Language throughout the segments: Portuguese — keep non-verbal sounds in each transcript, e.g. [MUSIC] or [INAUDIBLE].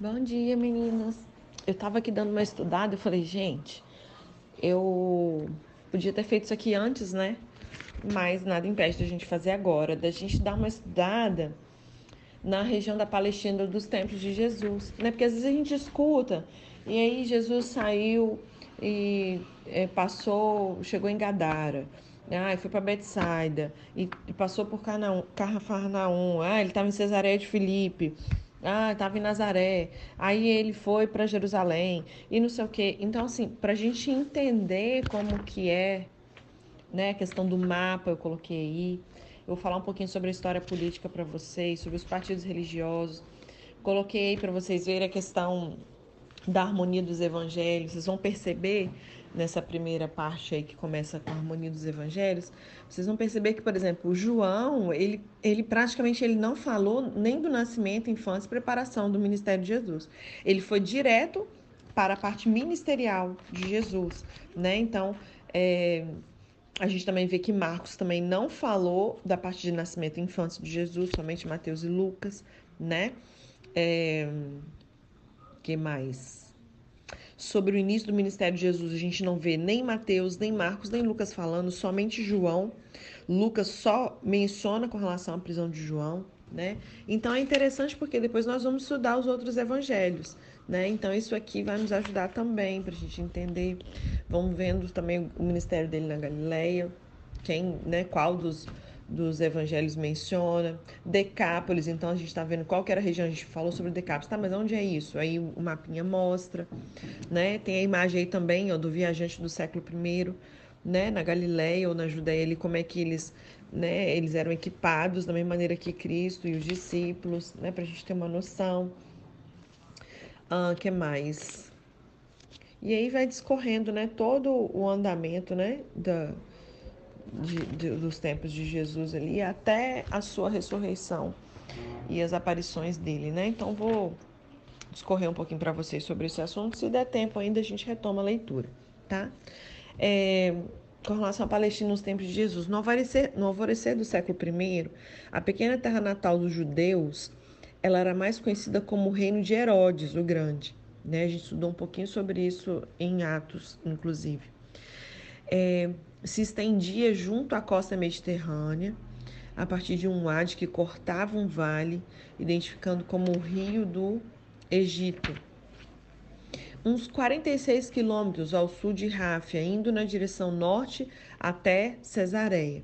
Bom dia, meninas. Eu tava aqui dando uma estudada, eu falei, gente, eu podia ter feito isso aqui antes, né? Mas nada impede da gente fazer agora, da gente dar uma estudada na região da Palestina dos templos de Jesus, né? Porque às vezes a gente escuta e aí Jesus saiu e é, passou, chegou em Gadara, ah, foi para Betsaida e, e passou por Carnaum, ah, ele estava em Cesareia de Filipe, ah, estava em Nazaré, aí ele foi para Jerusalém e não sei o quê. Então, assim, para a gente entender como que é, né, a questão do mapa, eu coloquei aí. Eu vou falar um pouquinho sobre a história política para vocês, sobre os partidos religiosos. Coloquei aí para vocês verem a questão da harmonia dos evangelhos. Vocês vão perceber nessa primeira parte aí que começa com a harmonia dos evangelhos, vocês vão perceber que, por exemplo, João, ele, ele praticamente ele não falou nem do nascimento, infância e preparação do ministério de Jesus. Ele foi direto para a parte ministerial de Jesus, né? Então, é, a gente também vê que Marcos também não falou da parte de nascimento e infância de Jesus, somente Mateus e Lucas, né? É, que mais? Sobre o início do ministério de Jesus, a gente não vê nem Mateus, nem Marcos, nem Lucas falando, somente João. Lucas só menciona com relação à prisão de João, né? Então é interessante porque depois nós vamos estudar os outros evangelhos, né? Então isso aqui vai nos ajudar também para a gente entender. Vamos vendo também o ministério dele na Galileia, quem, né? Qual dos dos evangelhos menciona. Decápolis, então a gente está vendo qual que era a região, a gente falou sobre Decápolis, tá, mas onde é isso? Aí o mapinha mostra, né? Tem a imagem aí também, ó, do viajante do século I, né, na Galileia ou na Judéia, ali, como é que eles, né, eles eram equipados da mesma maneira que Cristo e os discípulos, né, a gente ter uma noção. Ah, que mais? E aí vai discorrendo, né, todo o andamento, né, da, de, de, dos tempos de Jesus ali até a sua ressurreição e as aparições dele, né? Então vou discorrer um pouquinho para vocês sobre esse assunto. Se der tempo ainda, a gente retoma a leitura, tá? É, com relação à Palestina nos tempos de Jesus, no alvorecer, no alvorecer do século I, a pequena terra natal dos judeus, ela era mais conhecida como o reino de Herodes, o Grande. Né? A gente estudou um pouquinho sobre isso em Atos, inclusive. É, se estendia junto à costa mediterrânea, a partir de um wadi que cortava um vale, identificando como o rio do Egito. Uns 46 quilômetros ao sul de Ráfia, indo na direção norte até Cesareia,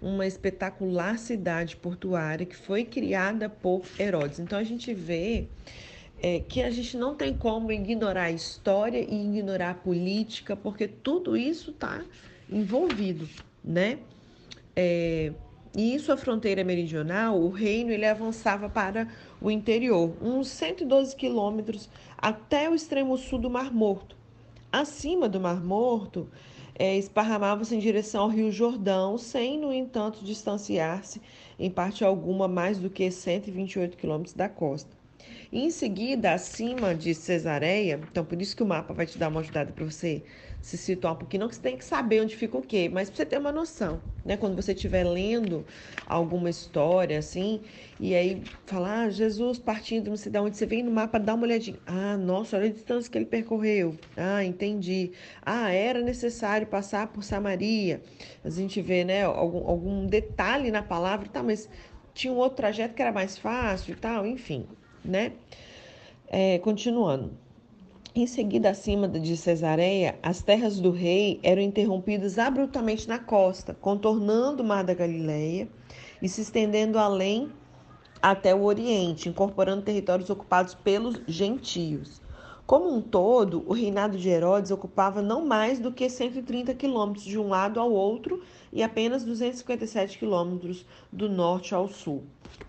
uma espetacular cidade portuária que foi criada por Herodes. Então a gente vê é, que a gente não tem como ignorar a história e ignorar a política, porque tudo isso está envolvido, né? É, e em sua fronteira meridional, o reino ele avançava para o interior, uns 112 quilômetros até o extremo sul do Mar Morto. Acima do Mar Morto, é, esparramava-se em direção ao Rio Jordão, sem, no entanto, distanciar-se em parte alguma mais do que 128 quilômetros da costa. E em seguida, acima de Cesareia, então por isso que o mapa vai te dar uma ajudada para você se situar um pouquinho. Não que você tem que saber onde fica o quê, mas para você ter uma noção, né? Quando você estiver lendo alguma história assim, e aí falar, ah, Jesus partindo, não sei de onde, você vem no mapa, dá uma olhadinha. Ah, nossa, olha a distância que ele percorreu. Ah, entendi. Ah, era necessário passar por Samaria. A gente vê, né, algum, algum detalhe na palavra, tá, mas tinha um outro trajeto que era mais fácil e tal, enfim né? É, continuando. Em seguida, acima de Cesareia, as terras do rei eram interrompidas abruptamente na costa, contornando o mar da Galileia e se estendendo além até o Oriente, incorporando territórios ocupados pelos gentios. Como um todo, o reinado de Herodes ocupava não mais do que 130 quilômetros de um lado ao outro e apenas 257 quilômetros do norte ao sul.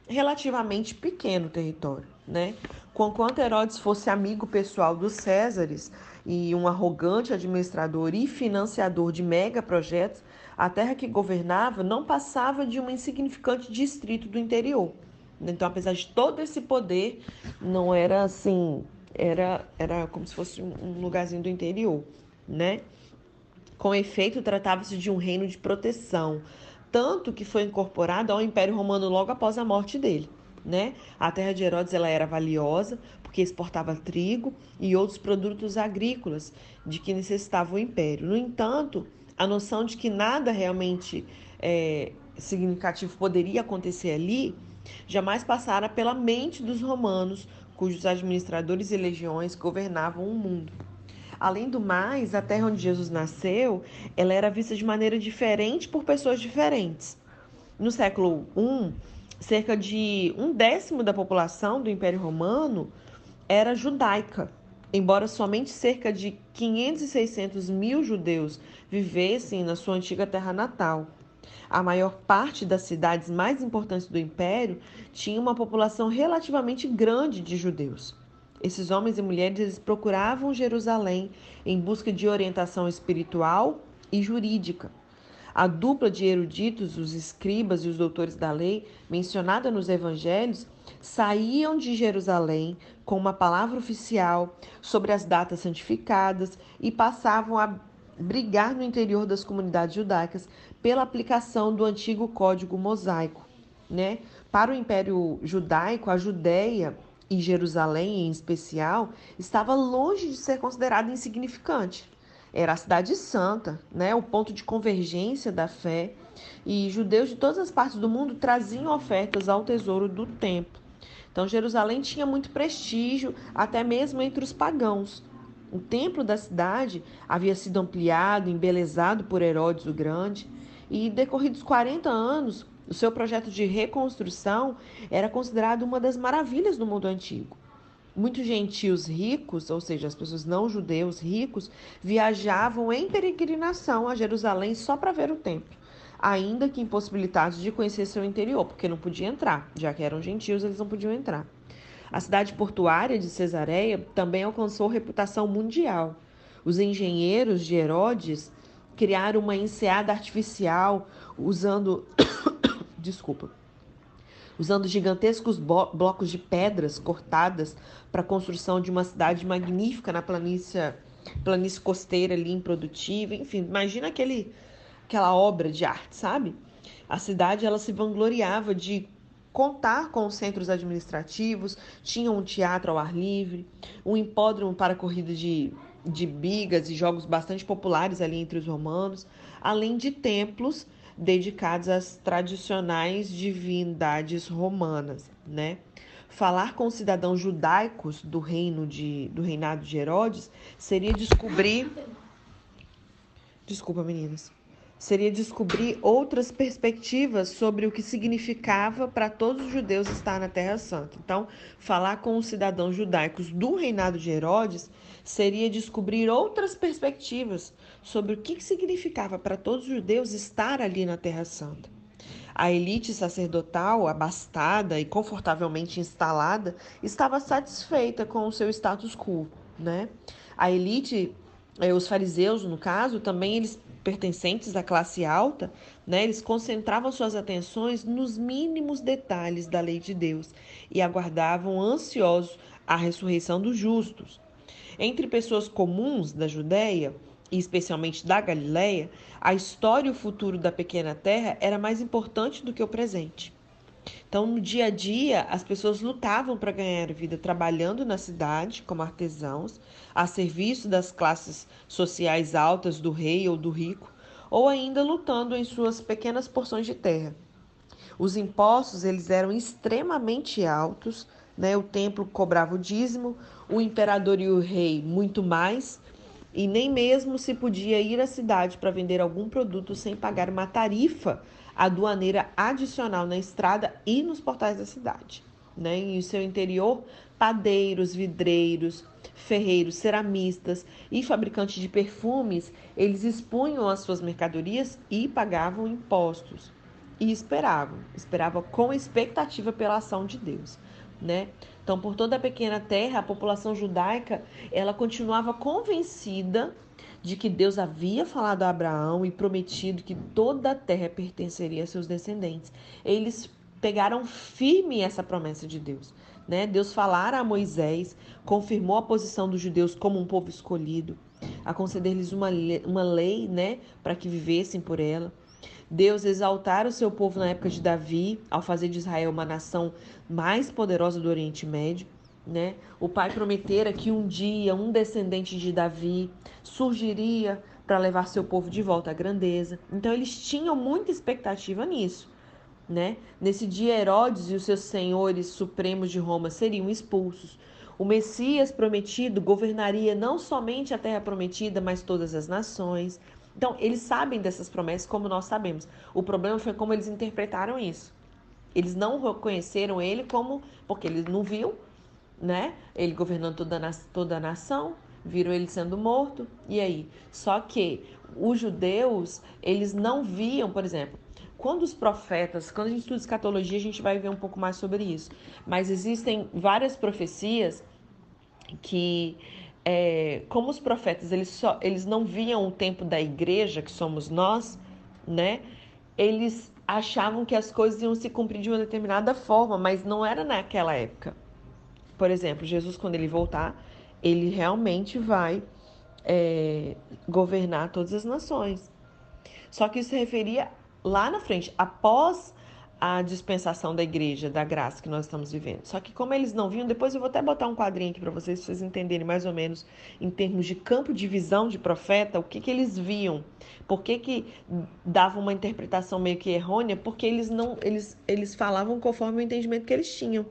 Relativamente pequeno território né? Conquanto Herodes fosse amigo pessoal dos Césares e um arrogante administrador e financiador de mega projetos, a terra que governava não passava de um insignificante distrito do interior. Então, apesar de todo esse poder, não era assim, era, era como se fosse um lugarzinho do interior, né? Com efeito, tratava-se de um reino de proteção, tanto que foi incorporado ao Império Romano logo após a morte dele né? A terra de Herodes ela era valiosa porque exportava trigo e outros produtos agrícolas de que necessitava o império. No entanto, a noção de que nada realmente é, significativo poderia acontecer ali jamais passara pela mente dos romanos, cujos administradores e legiões governavam o mundo. Além do mais, a terra onde Jesus nasceu, ela era vista de maneira diferente por pessoas diferentes. No século I, cerca de um décimo da população do Império Romano era judaica, embora somente cerca de 500 e 600 mil judeus vivessem na sua antiga terra natal. A maior parte das cidades mais importantes do império tinha uma população relativamente grande de judeus. Esses homens e mulheres procuravam Jerusalém em busca de orientação espiritual e jurídica. A dupla de eruditos, os escribas e os doutores da lei, mencionada nos evangelhos, saíam de Jerusalém com uma palavra oficial sobre as datas santificadas e passavam a brigar no interior das comunidades judaicas pela aplicação do antigo código mosaico. Né? Para o Império Judaico, a Judéia e Jerusalém, em especial, estava longe de ser considerada insignificante. Era a cidade santa, né? o ponto de convergência da fé, e judeus de todas as partes do mundo traziam ofertas ao tesouro do templo. Então, Jerusalém tinha muito prestígio, até mesmo entre os pagãos. O templo da cidade havia sido ampliado, embelezado por Herodes o Grande, e decorridos 40 anos, o seu projeto de reconstrução era considerado uma das maravilhas do mundo antigo. Muitos gentios ricos, ou seja, as pessoas não judeus ricos, viajavam em peregrinação a Jerusalém só para ver o templo, ainda que impossibilitados de conhecer seu interior, porque não podiam entrar, já que eram gentios, eles não podiam entrar. A cidade portuária de Cesareia também alcançou reputação mundial. Os engenheiros de Herodes criaram uma enseada artificial usando [COUGHS] desculpa usando gigantescos blocos de pedras cortadas para a construção de uma cidade magnífica na planície, planície costeira ali improdutiva, enfim, imagina aquele aquela obra de arte, sabe? A cidade ela se vangloriava de contar com os centros administrativos, tinha um teatro ao ar livre, um hipódromo para corrida de, de bigas e jogos bastante populares ali entre os romanos, além de templos dedicados às tradicionais divindades romanas, né? Falar com cidadãos judaicos do reino de, do reinado de Herodes seria descobrir Desculpa, meninas seria descobrir outras perspectivas sobre o que significava para todos os judeus estar na Terra Santa. Então, falar com os cidadãos judaicos do reinado de Herodes seria descobrir outras perspectivas sobre o que significava para todos os judeus estar ali na Terra Santa. A elite sacerdotal, abastada e confortavelmente instalada, estava satisfeita com o seu status quo, né? A elite, eh, os fariseus, no caso, também eles pertencentes à classe alta, né, eles concentravam suas atenções nos mínimos detalhes da lei de Deus e aguardavam ansiosos a ressurreição dos justos. Entre pessoas comuns da Judéia, e especialmente da Galiléia, a história e o futuro da pequena terra era mais importante do que o presente. Então, no dia a dia, as pessoas lutavam para ganhar vida trabalhando na cidade como artesãos, a serviço das classes sociais altas do rei ou do rico, ou ainda lutando em suas pequenas porções de terra. Os impostos eles eram extremamente altos, né? O templo cobrava o dízimo, o imperador e o rei muito mais, e nem mesmo se podia ir à cidade para vender algum produto sem pagar uma tarifa aduaneira adicional na estrada e nos portais da cidade. Né? Em seu interior, padeiros, vidreiros, ferreiros, ceramistas e fabricantes de perfumes, eles expunham as suas mercadorias e pagavam impostos. E esperavam, esperavam com expectativa pela ação de Deus, né? Então, por toda a pequena terra, a população judaica, ela continuava convencida de que Deus havia falado a Abraão e prometido que toda a terra pertenceria a seus descendentes. Eles pegaram firme essa promessa de Deus. Né? Deus falara a Moisés, confirmou a posição dos judeus como um povo escolhido, a conceder-lhes uma, uma lei né, para que vivessem por ela. Deus exaltara o seu povo na época de Davi, ao fazer de Israel uma nação mais poderosa do Oriente Médio. Né? O pai prometera que um dia um descendente de Davi surgiria para levar seu povo de volta à grandeza. Então eles tinham muita expectativa nisso. Né? Nesse dia, Herodes e os seus senhores supremos de Roma seriam expulsos. O Messias prometido governaria não somente a terra prometida, mas todas as nações. Então, eles sabem dessas promessas como nós sabemos. O problema foi como eles interpretaram isso. Eles não reconheceram ele como, porque eles não viu, né? Ele governando toda a, toda a nação, viram ele sendo morto, e aí? Só que os judeus, eles não viam, por exemplo, quando os profetas, quando a gente estuda escatologia, a gente vai ver um pouco mais sobre isso. Mas existem várias profecias que é, como os profetas eles, só, eles não viam o tempo da igreja, que somos nós, né? Eles achavam que as coisas iam se cumprir de uma determinada forma, mas não era naquela época. Por exemplo, Jesus, quando ele voltar, ele realmente vai é, governar todas as nações. Só que isso se referia lá na frente, após a dispensação da igreja, da graça que nós estamos vivendo. Só que como eles não viam, depois eu vou até botar um quadrinho aqui para vocês, vocês entenderem mais ou menos em termos de campo de visão de profeta, o que, que eles viam. Por que, que davam uma interpretação meio que errônea? Porque eles não eles, eles falavam conforme o entendimento que eles tinham,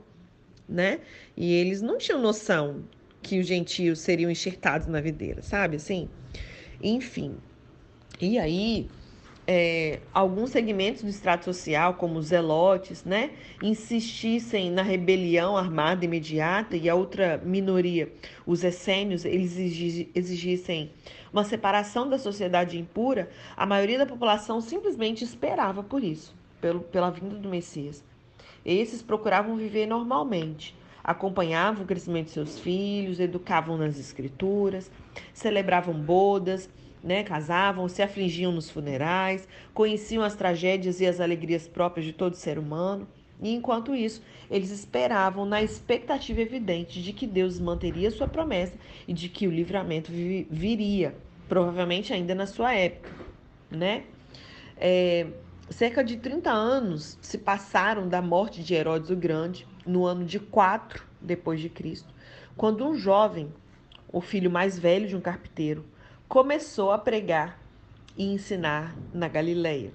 né? E eles não tinham noção que os gentios seriam enxertados na videira, sabe assim? Enfim. E aí, é, alguns segmentos do extrato social, como os zelotes, né, insistissem na rebelião armada imediata e a outra minoria, os essênios, eles exigissem uma separação da sociedade impura, a maioria da população simplesmente esperava por isso, pelo, pela vinda do Messias. Esses procuravam viver normalmente, acompanhavam o crescimento de seus filhos, educavam nas escrituras, celebravam bodas, né, casavam, se afligiam nos funerais, conheciam as tragédias e as alegrias próprias de todo ser humano. E enquanto isso, eles esperavam na expectativa evidente de que Deus manteria sua promessa e de que o livramento viria, provavelmente ainda na sua época, né? É, cerca de 30 anos se passaram da morte de Herodes o Grande, no ano de 4 depois de Cristo, quando um jovem, o filho mais velho de um carpinteiro, começou a pregar e ensinar na Galileia.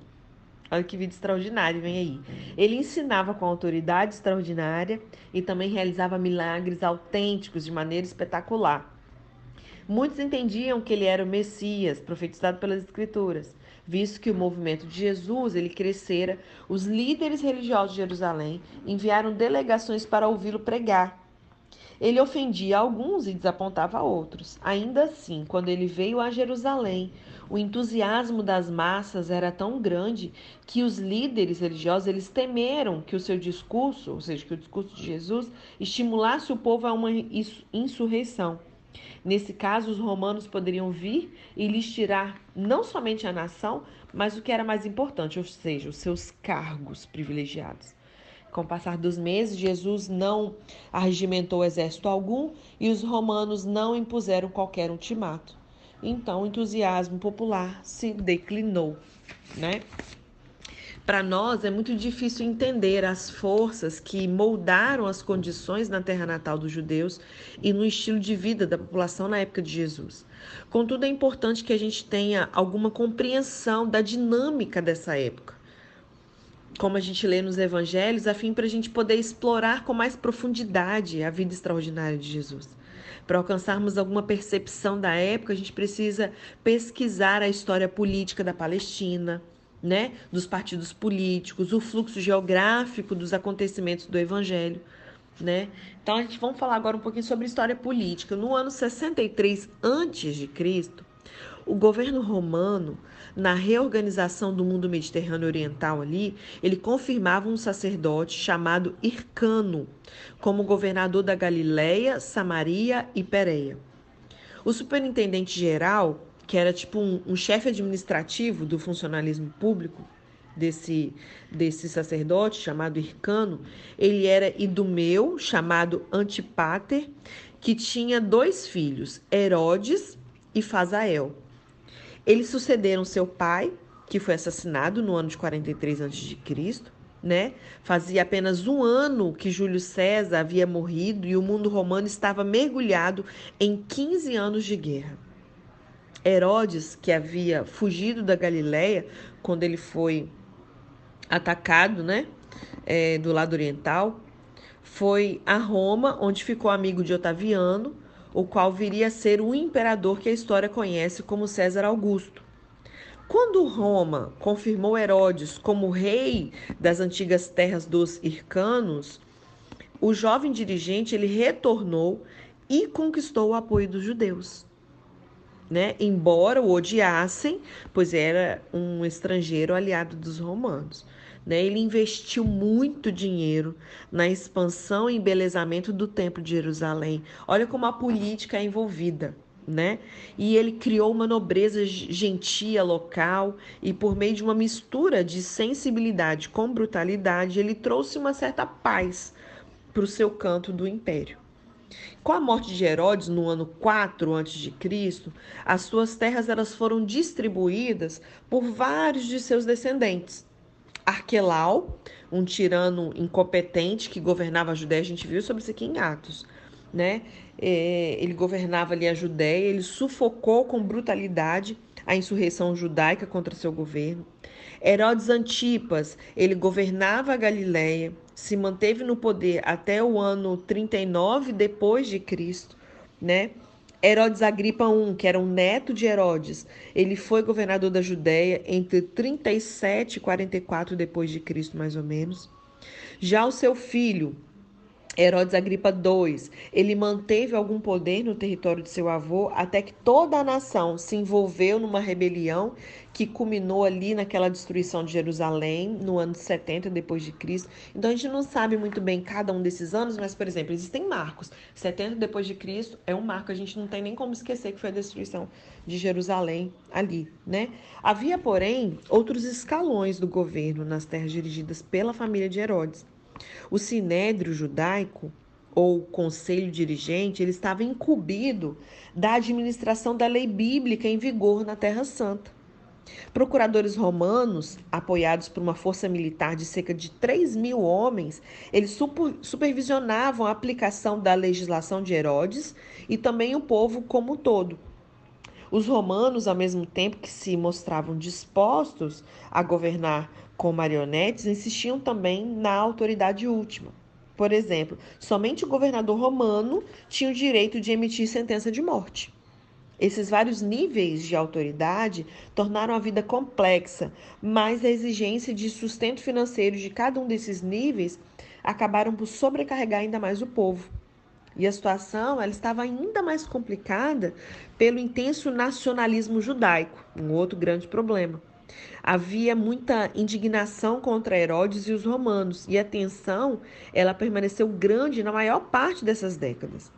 Olha que vídeo extraordinário, vem aí. Ele ensinava com autoridade extraordinária e também realizava milagres autênticos de maneira espetacular. Muitos entendiam que ele era o Messias, profetizado pelas Escrituras. Visto que o movimento de Jesus ele crescera, os líderes religiosos de Jerusalém enviaram delegações para ouvi-lo pregar. Ele ofendia alguns e desapontava outros. Ainda assim, quando ele veio a Jerusalém, o entusiasmo das massas era tão grande que os líderes religiosos eles temeram que o seu discurso, ou seja, que o discurso de Jesus, estimulasse o povo a uma insurreição. Nesse caso, os romanos poderiam vir e lhes tirar não somente a nação, mas o que era mais importante, ou seja, os seus cargos privilegiados. Com o passar dos meses, Jesus não arregimentou exército algum e os romanos não impuseram qualquer ultimato. Então, o entusiasmo popular se declinou, né? Para nós é muito difícil entender as forças que moldaram as condições na terra natal dos judeus e no estilo de vida da população na época de Jesus. Contudo, é importante que a gente tenha alguma compreensão da dinâmica dessa época como a gente lê nos evangelhos, a fim para a gente poder explorar com mais profundidade a vida extraordinária de Jesus. Para alcançarmos alguma percepção da época, a gente precisa pesquisar a história política da Palestina, né, dos partidos políticos, o fluxo geográfico dos acontecimentos do evangelho, né? Então a gente vamos falar agora um pouquinho sobre história política. No ano 63 antes de Cristo, o governo romano, na reorganização do mundo mediterrâneo oriental ali, ele confirmava um sacerdote chamado Hircano como governador da Galileia, Samaria e Pérea. O superintendente geral, que era tipo um, um chefe administrativo do funcionalismo público, desse, desse sacerdote chamado Hircano, ele era Idumeu, chamado Antipater, que tinha dois filhos, Herodes e Fazael. Eles sucederam seu pai que foi assassinado no ano de 43 a.C., né? Fazia apenas um ano que Júlio César havia morrido e o mundo romano estava mergulhado em 15 anos de guerra. Herodes, que havia fugido da Galiléia quando ele foi atacado, né, é, do lado oriental, foi a Roma, onde ficou amigo de Otaviano, o qual viria a ser o imperador que a história conhece como César Augusto. Quando Roma confirmou Herodes como rei das antigas terras dos Hircanos, o jovem dirigente ele retornou e conquistou o apoio dos judeus. Né? Embora o odiassem, pois era um estrangeiro aliado dos romanos. Né? Ele investiu muito dinheiro na expansão e embelezamento do Templo de Jerusalém. Olha como a política é envolvida né? E ele criou uma nobreza gentia local e por meio de uma mistura de sensibilidade com brutalidade, ele trouxe uma certa paz para o seu canto do império. Com a morte de Herodes no ano 4 a.C., as suas terras elas foram distribuídas por vários de seus descendentes. Arquelau, um tirano incompetente que governava a Judéia, a gente viu sobre isso aqui em Atos né? É, ele governava ali a Judéia, ele sufocou com brutalidade a insurreição judaica contra seu governo. Herodes Antipas, ele governava a Galiléia, se manteve no poder até o ano 39 depois de Cristo, né? Herodes Agripa I, que era um neto de Herodes, ele foi governador da Judéia entre 37 e 44 depois de Cristo, mais ou menos. Já o seu filho, Herodes Agripa II, ele manteve algum poder no território de seu avô até que toda a nação se envolveu numa rebelião que culminou ali naquela destruição de Jerusalém no ano 70 depois de Cristo. Então a gente não sabe muito bem cada um desses anos, mas por exemplo, existem marcos. 70 depois de Cristo é um marco, a gente não tem nem como esquecer que foi a destruição de Jerusalém ali, né? Havia, porém, outros escalões do governo nas terras dirigidas pela família de Herodes. O sinédrio judaico, ou conselho dirigente, ele estava incumbido da administração da lei bíblica em vigor na Terra Santa. Procuradores romanos, apoiados por uma força militar de cerca de 3 mil homens, eles supervisionavam a aplicação da legislação de Herodes e também o povo como um todo. Os romanos, ao mesmo tempo que se mostravam dispostos a governar com marionetes, insistiam também na autoridade última. Por exemplo, somente o governador romano tinha o direito de emitir sentença de morte. Esses vários níveis de autoridade tornaram a vida complexa, mas a exigência de sustento financeiro de cada um desses níveis acabaram por sobrecarregar ainda mais o povo. E a situação ela estava ainda mais complicada pelo intenso nacionalismo judaico, um outro grande problema. Havia muita indignação contra Herodes e os romanos, e a tensão ela permaneceu grande na maior parte dessas décadas.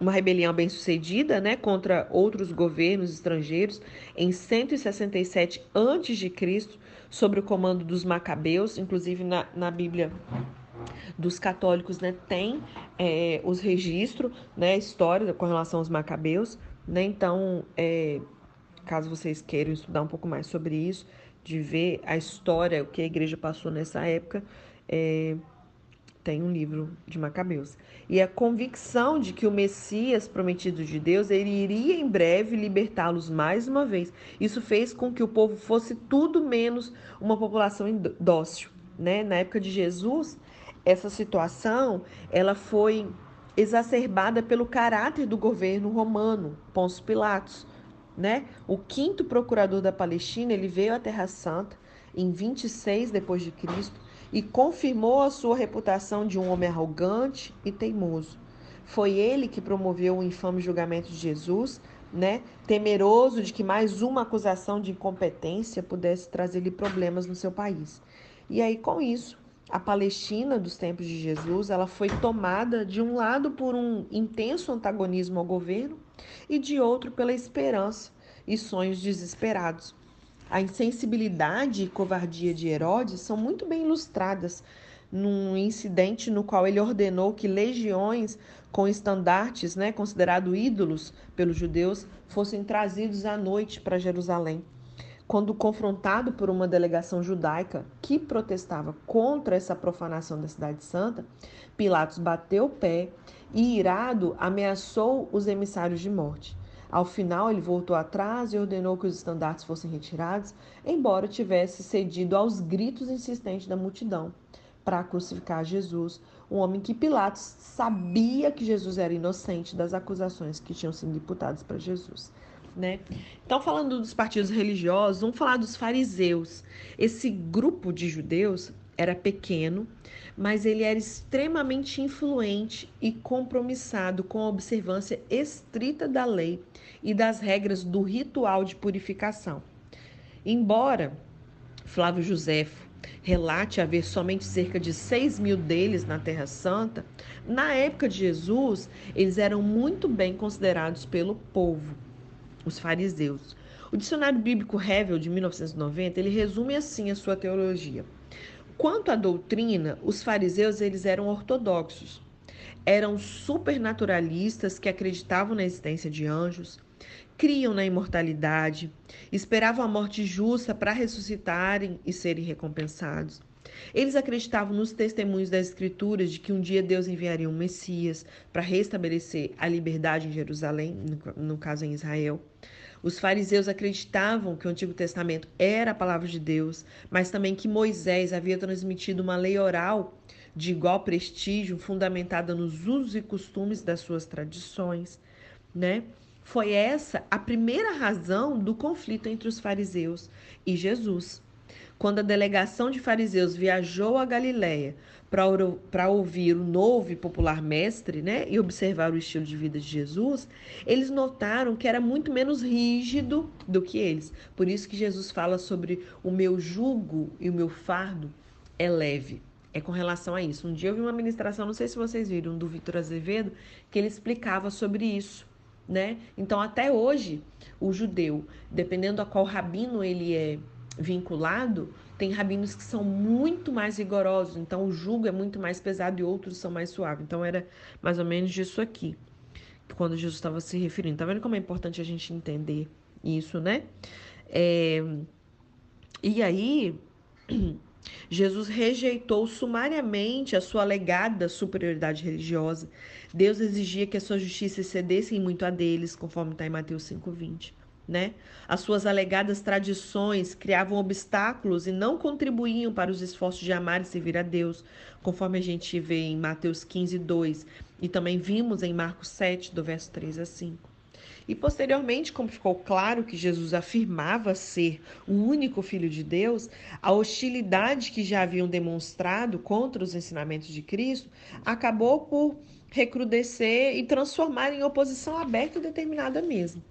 Uma rebelião bem-sucedida, né, contra outros governos estrangeiros em 167 a.C., sob o comando dos macabeus, inclusive na, na Bíblia dos católicos, né, tem é, os registros, né, história com relação aos macabeus, né, então, é, caso vocês queiram estudar um pouco mais sobre isso, de ver a história, o que a igreja passou nessa época, é, tem um livro de Macabeus. E a convicção de que o Messias prometido de Deus, ele iria em breve libertá-los mais uma vez. Isso fez com que o povo fosse tudo menos uma população dócil, né? Na época de Jesus, essa situação ela foi exacerbada pelo caráter do governo romano, Pôncio Pilatos, né? O quinto procurador da Palestina, ele veio à Terra Santa em 26 depois de Cristo e confirmou a sua reputação de um homem arrogante e teimoso. Foi ele que promoveu o infame julgamento de Jesus, né? Temeroso de que mais uma acusação de incompetência pudesse trazer-lhe problemas no seu país. E aí com isso, a Palestina dos tempos de Jesus, ela foi tomada de um lado por um intenso antagonismo ao governo e de outro pela esperança e sonhos desesperados. A insensibilidade e covardia de Herodes são muito bem ilustradas num incidente no qual ele ordenou que legiões com estandartes, né, considerados ídolos pelos judeus, fossem trazidos à noite para Jerusalém. Quando confrontado por uma delegação judaica que protestava contra essa profanação da Cidade Santa, Pilatos bateu o pé e, irado, ameaçou os emissários de morte. Ao final, ele voltou atrás e ordenou que os estandartes fossem retirados, embora tivesse cedido aos gritos insistentes da multidão para crucificar Jesus, um homem que Pilatos sabia que Jesus era inocente das acusações que tinham sido imputadas para Jesus. Né? Então, falando dos partidos religiosos, vamos falar dos fariseus. Esse grupo de judeus era pequeno, mas ele era extremamente influente e compromissado com a observância estrita da lei e das regras do ritual de purificação. Embora Flávio Josefo relate haver somente cerca de 6 mil deles na Terra Santa, na época de Jesus, eles eram muito bem considerados pelo povo, os fariseus. O dicionário bíblico Revel de 1990, ele resume assim a sua teologia. Quanto à doutrina, os fariseus eles eram ortodoxos. Eram supernaturalistas que acreditavam na existência de anjos, criam na imortalidade, esperavam a morte justa para ressuscitarem e serem recompensados. Eles acreditavam nos testemunhos das Escrituras de que um dia Deus enviaria um Messias para restabelecer a liberdade em Jerusalém, no caso em Israel. Os fariseus acreditavam que o Antigo Testamento era a palavra de Deus, mas também que Moisés havia transmitido uma lei oral de igual prestígio, fundamentada nos usos e costumes das suas tradições, né? Foi essa a primeira razão do conflito entre os fariseus e Jesus. Quando a delegação de fariseus viajou a Galiléia para ouvir o novo e popular mestre, né, e observar o estilo de vida de Jesus, eles notaram que era muito menos rígido do que eles. Por isso que Jesus fala sobre o meu jugo e o meu fardo é leve. É com relação a isso. Um dia eu vi uma ministração, não sei se vocês viram, do Vitor Azevedo, que ele explicava sobre isso, né? Então, até hoje, o judeu, dependendo a qual rabino ele é vinculado, tem rabinos que são muito mais rigorosos, então o jugo é muito mais pesado e outros são mais suaves. Então era mais ou menos disso aqui, quando Jesus estava se referindo. Tá vendo como é importante a gente entender isso, né? É... E aí, [CLEARS THROAT] Jesus rejeitou sumariamente a sua alegada superioridade religiosa. Deus exigia que a sua justiça excedesse muito a deles, conforme está em Mateus 5,20 né? As suas alegadas tradições criavam obstáculos e não contribuíam para os esforços de amar e servir a Deus, conforme a gente vê em Mateus 15, 2 e também vimos em Marcos 7, do verso 3 a 5. E posteriormente, como ficou claro que Jesus afirmava ser o único Filho de Deus, a hostilidade que já haviam demonstrado contra os ensinamentos de Cristo acabou por recrudescer e transformar em oposição aberta e determinada mesmo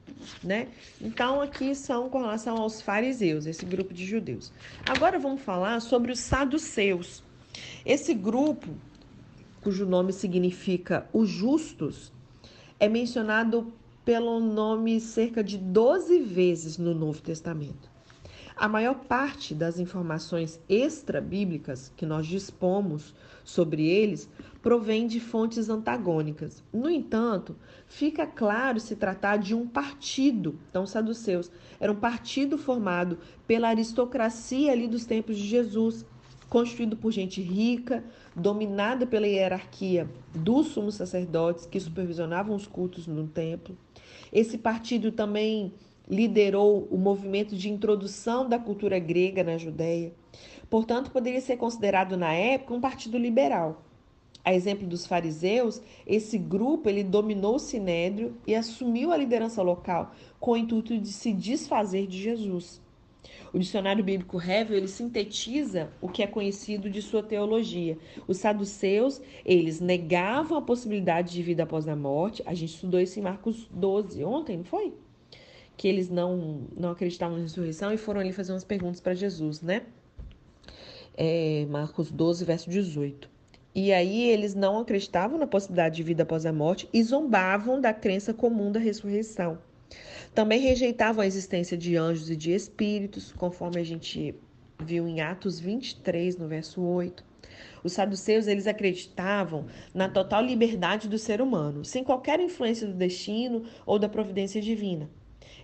né? Então aqui são com relação aos fariseus, esse grupo de judeus. Agora vamos falar sobre os saduceus. Esse grupo, cujo nome significa os justos, é mencionado pelo nome cerca de 12 vezes no Novo Testamento. A maior parte das informações extra-bíblicas que nós dispomos sobre eles provém de fontes antagônicas. No entanto, fica claro se tratar de um partido. Então, saduceus era um partido formado pela aristocracia ali dos tempos de Jesus, constituído por gente rica, dominada pela hierarquia dos sumos sacerdotes que supervisionavam os cultos no templo. Esse partido também liderou o movimento de introdução da cultura grega na Judéia. Portanto, poderia ser considerado na época um partido liberal. A exemplo dos fariseus, esse grupo ele dominou o sinédrio e assumiu a liderança local com o intuito de se desfazer de Jesus. O dicionário bíblico Hevel ele sintetiza o que é conhecido de sua teologia. Os saduceus, eles negavam a possibilidade de vida após a morte. A gente estudou isso em Marcos 12 ontem, não foi? Que eles não não acreditavam na ressurreição e foram ali fazer umas perguntas para Jesus, né? É, Marcos 12, verso 18. E aí eles não acreditavam na possibilidade de vida após a morte e zombavam da crença comum da ressurreição. Também rejeitavam a existência de anjos e de espíritos, conforme a gente viu em Atos 23, no verso 8. Os saduceus, eles acreditavam na total liberdade do ser humano, sem qualquer influência do destino ou da providência divina.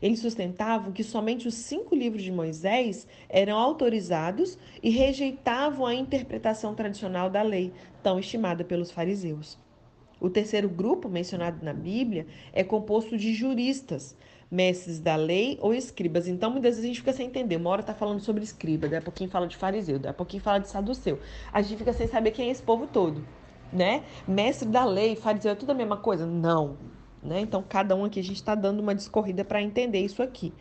Eles sustentavam que somente os cinco livros de Moisés eram autorizados e rejeitavam a interpretação tradicional da lei, tão estimada pelos fariseus. O terceiro grupo mencionado na Bíblia é composto de juristas, mestres da lei ou escribas. Então, muitas vezes a gente fica sem entender. Uma hora está falando sobre escriba, daí a pouquinho fala de fariseu, daí a pouquinho fala de saduceu. A gente fica sem saber quem é esse povo todo, né? Mestre da lei, fariseu, é tudo a mesma coisa? Não. Né? Então, cada um aqui a gente está dando uma discorrida para entender isso aqui,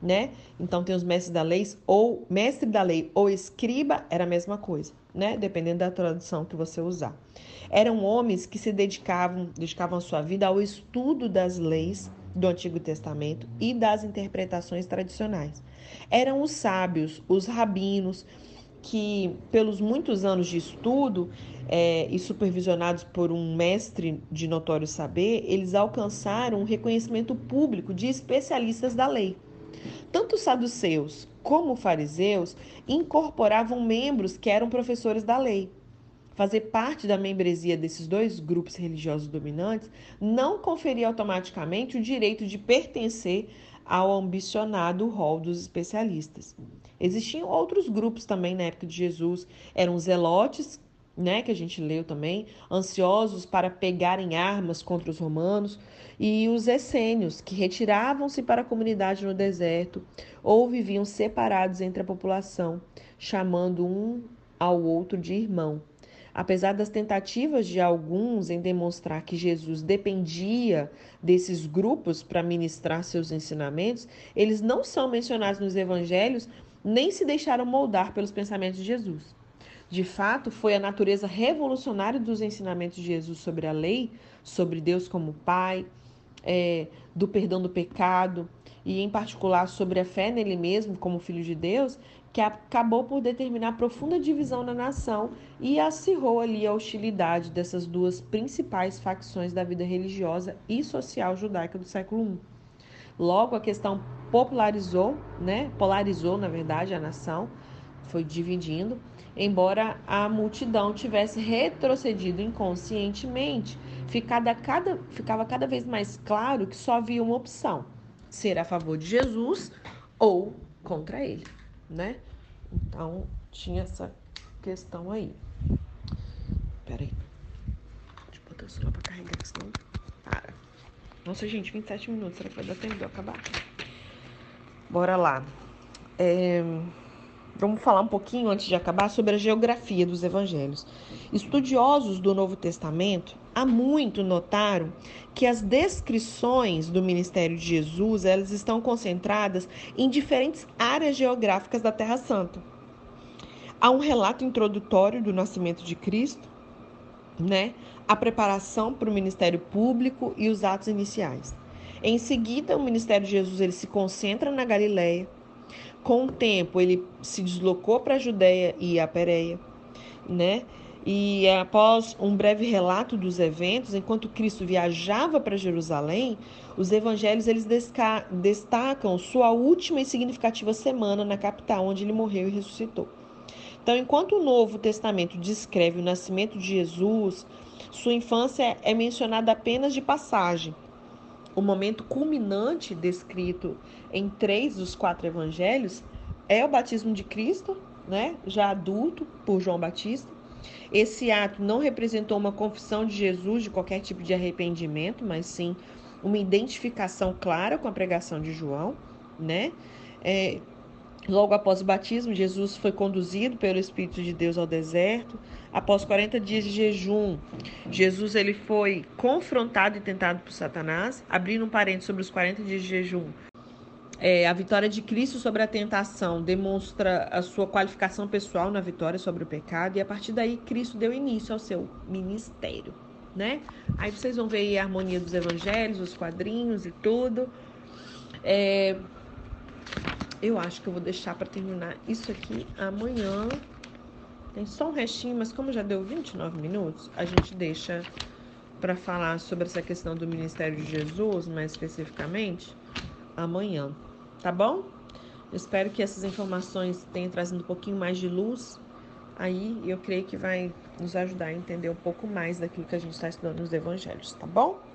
né? Então, tem os mestres da lei ou mestre da lei ou escriba era a mesma coisa, né? Dependendo da tradução que você usar. Eram homens que se dedicavam, dedicavam a sua vida ao estudo das leis do Antigo Testamento e das interpretações tradicionais. Eram os sábios, os rabinos, que, pelos muitos anos de estudo é, e supervisionados por um mestre de notório saber, eles alcançaram um reconhecimento público de especialistas da lei. Tanto os saduceus como fariseus incorporavam membros que eram professores da lei. Fazer parte da membresia desses dois grupos religiosos dominantes não conferia automaticamente o direito de pertencer ao ambicionado rol dos especialistas. Existiam outros grupos também na época de Jesus, eram zelotes, né, que a gente leu também, ansiosos para pegarem armas contra os romanos, e os essênios, que retiravam-se para a comunidade no deserto ou viviam separados entre a população, chamando um ao outro de irmão. Apesar das tentativas de alguns em demonstrar que Jesus dependia desses grupos para ministrar seus ensinamentos, eles não são mencionados nos evangelhos nem se deixaram moldar pelos pensamentos de Jesus. De fato, foi a natureza revolucionária dos ensinamentos de Jesus sobre a lei, sobre Deus como Pai, é, do perdão do pecado e, em particular, sobre a fé nele mesmo como Filho de Deus, que acabou por determinar profunda divisão na nação e acirrou ali a hostilidade dessas duas principais facções da vida religiosa e social judaica do século I. Logo, a questão popularizou, né? Polarizou, na verdade, a nação, foi dividindo, embora a multidão tivesse retrocedido inconscientemente, ficava cada, ficava cada vez mais claro que só havia uma opção: ser a favor de Jesus ou contra ele, né? Então, tinha essa questão aí. Peraí. Deixa eu botar o celular pra carregar, senão para. Nossa, gente, 27 minutos. Será que vai dar tempo de eu acabar? Bora lá. É, vamos falar um pouquinho, antes de acabar, sobre a geografia dos evangelhos. Estudiosos do Novo Testamento há muito notaram que as descrições do ministério de Jesus elas estão concentradas em diferentes áreas geográficas da Terra Santa. Há um relato introdutório do nascimento de Cristo, né? A preparação para o ministério público e os atos iniciais. Em seguida, o ministério de Jesus ele se concentra na Galileia. Com o tempo, ele se deslocou para a Judéia e a Pérea, né? E após um breve relato dos eventos, enquanto Cristo viajava para Jerusalém, os evangelhos eles destacam sua última e significativa semana na capital, onde ele morreu e ressuscitou. Então, enquanto o Novo Testamento descreve o nascimento de Jesus, sua infância é mencionada apenas de passagem, o momento culminante descrito em três dos quatro evangelhos é o batismo de Cristo, né, já adulto, por João Batista. Esse ato não representou uma confissão de Jesus de qualquer tipo de arrependimento, mas sim uma identificação clara com a pregação de João, né? É, Logo após o batismo, Jesus foi conduzido pelo Espírito de Deus ao deserto. Após 40 dias de jejum, Jesus ele foi confrontado e tentado por Satanás. Abrindo um parênteses sobre os 40 dias de jejum, é, a vitória de Cristo sobre a tentação demonstra a sua qualificação pessoal na vitória sobre o pecado. E a partir daí, Cristo deu início ao seu ministério. Né? Aí vocês vão ver a harmonia dos evangelhos, os quadrinhos e tudo. É, eu acho que eu vou deixar para terminar isso aqui amanhã. Tem só um restinho, mas como já deu 29 minutos, a gente deixa para falar sobre essa questão do ministério de Jesus, mais especificamente, amanhã. Tá bom? Eu espero que essas informações tenham trazido um pouquinho mais de luz aí, eu creio que vai nos ajudar a entender um pouco mais daquilo que a gente está estudando nos evangelhos, tá bom?